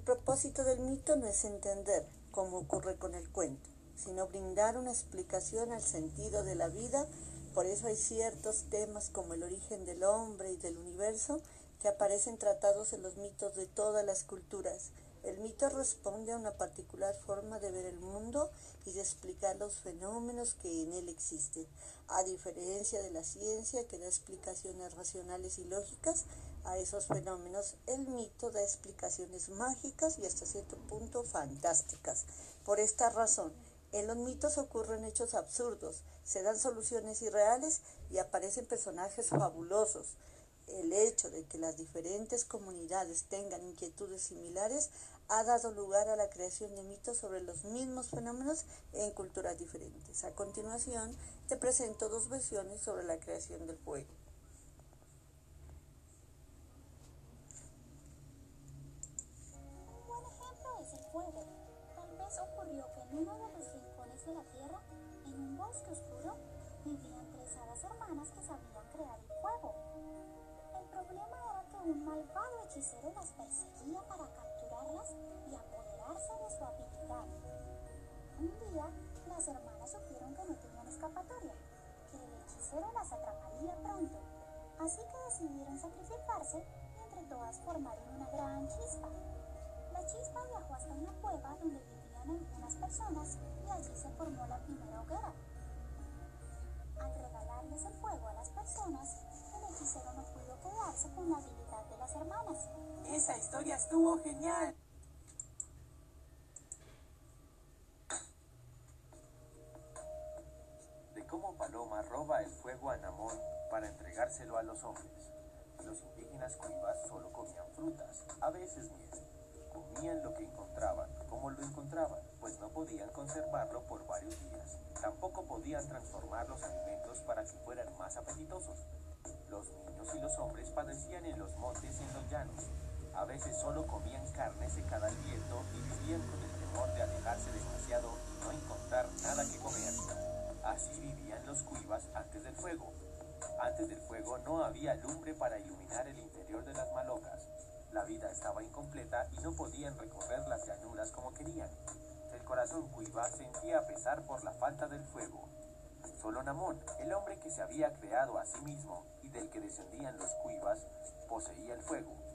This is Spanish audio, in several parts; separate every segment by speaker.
Speaker 1: propósito del mito no es entender, como ocurre con el cuento, sino brindar una explicación al sentido de la vida. Por eso hay ciertos temas como el origen del hombre y del universo que aparecen tratados en los mitos de todas las culturas. El mito responde a una particular forma de ver el mundo y de explicar los fenómenos que en él existen. A diferencia de la ciencia que da explicaciones racionales y lógicas a esos fenómenos, el mito da explicaciones mágicas y hasta cierto punto fantásticas. Por esta razón, en los mitos ocurren hechos absurdos, se dan soluciones irreales y aparecen personajes fabulosos el hecho de que las diferentes comunidades tengan inquietudes similares ha dado lugar a la creación de mitos sobre los mismos fenómenos en culturas diferentes. A continuación, te presento dos versiones sobre la creación del fuego.
Speaker 2: Un buen ejemplo es el fuego. Tal vez ocurrió que en uno de los rincones de la tierra, en un bosque oscuro, vivían tres hadas hermanas que sabían crear el fuego problema era que un malvado hechicero las perseguía para capturarlas y apoderarse de su habilidad. Un día, las hermanas supieron que no tenían escapatoria, que el hechicero las atraparía pronto, así que decidieron sacrificarse y entre todas formaron una gran chispa. La chispa viajó hasta una cueva donde vivían algunas personas y allí se formó la primera hoguera. Al regalarles el fuego a las personas, el hechicero no pudo
Speaker 3: Esa historia estuvo genial.
Speaker 4: De cómo Paloma roba el fuego a Namón para entregárselo a los hombres. Los indígenas cuivas solo comían frutas, a veces miel. Comían lo que encontraban, como lo encontraban, pues no podían conservarlo por varios días. Tampoco podían transformar los alimentos para que fueran más apetitosos. Los niños y los hombres padecían en los montes y en los llanos. A veces solo comían carne secada al viento y vivían con el temor de alejarse demasiado y no encontrar nada que comer. Así vivían los cuivas antes del fuego. Antes del fuego no había lumbre para iluminar el interior de las malocas. La vida estaba incompleta y no podían recorrer las llanuras como querían. El corazón cuiva sentía pesar por la falta del fuego. Solo Namón, el hombre que se había creado a sí mismo y del que descendían los cuivas, poseía el fuego.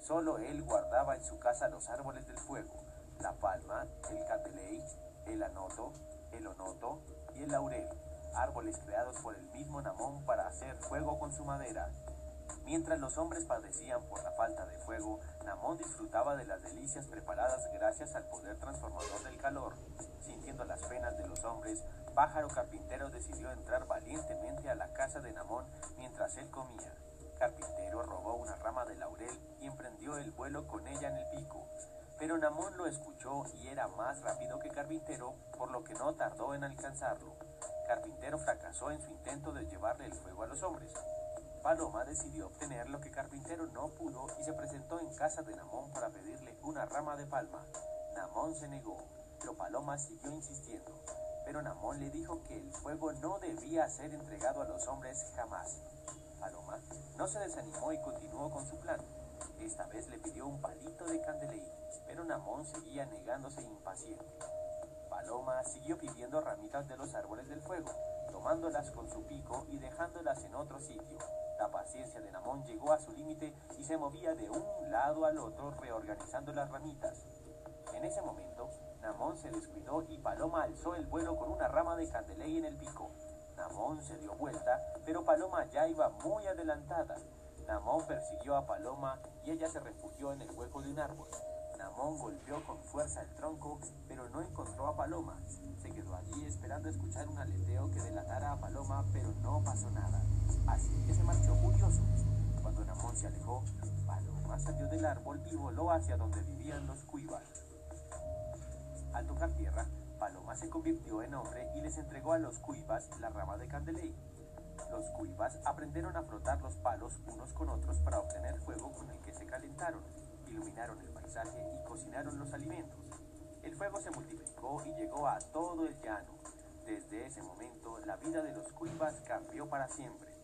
Speaker 4: Solo él guardaba en su casa los árboles del fuego, la palma, el cateley, el anoto, el onoto y el laurel, árboles creados por el mismo Namón para hacer fuego con su madera. Mientras los hombres padecían por la falta de fuego, Namón disfrutaba de las delicias preparadas gracias al poder transformador del calor. Sintiendo las penas de los hombres, Pájaro Carpintero decidió entrar valientemente a la casa de Namón mientras él comía. Carpintero robó una rama de laurel y emprendió el vuelo con ella en el pico. Pero Namón lo escuchó y era más rápido que Carpintero, por lo que no tardó en alcanzarlo. Carpintero fracasó en su intento de llevarle el fuego a los hombres. Paloma decidió obtener lo que Carpintero no pudo y se presentó en casa de Namón para pedirle una rama de palma. Namón se negó, pero Paloma siguió insistiendo pero Namón le dijo que el fuego no debía ser entregado a los hombres jamás. Paloma no se desanimó y continuó con su plan. Esta vez le pidió un palito de candeleí, pero Namón seguía negándose impaciente. Paloma siguió pidiendo ramitas de los árboles del fuego, tomándolas con su pico y dejándolas en otro sitio. La paciencia de Namón llegó a su límite y se movía de un lado al otro reorganizando las ramitas. En ese momento, Namón se descuidó y Paloma alzó el vuelo con una rama de candeley en el pico. Namón se dio vuelta, pero Paloma ya iba muy adelantada. Namón persiguió a Paloma y ella se refugió en el hueco de un árbol. Namón golpeó con fuerza el tronco, pero no encontró a Paloma. Se quedó allí esperando escuchar un aleteo que delatara a Paloma, pero no pasó nada. Así que se marchó furioso. Cuando Namón se alejó, Paloma salió del árbol y voló hacia donde vivían los cuivas. Al tocar tierra, Se convirtió en hombre y les entregó a los cuivas la rama de candeley. Los cuivas aprendieron a frotar los palos unos con otros para obtener fuego con el que se calentaron, iluminaron el paisaje y cocinaron los alimentos. El fuego se multiplicó y llegó a todo el llano. Desde ese momento, la vida de los cuivas cambió para siempre.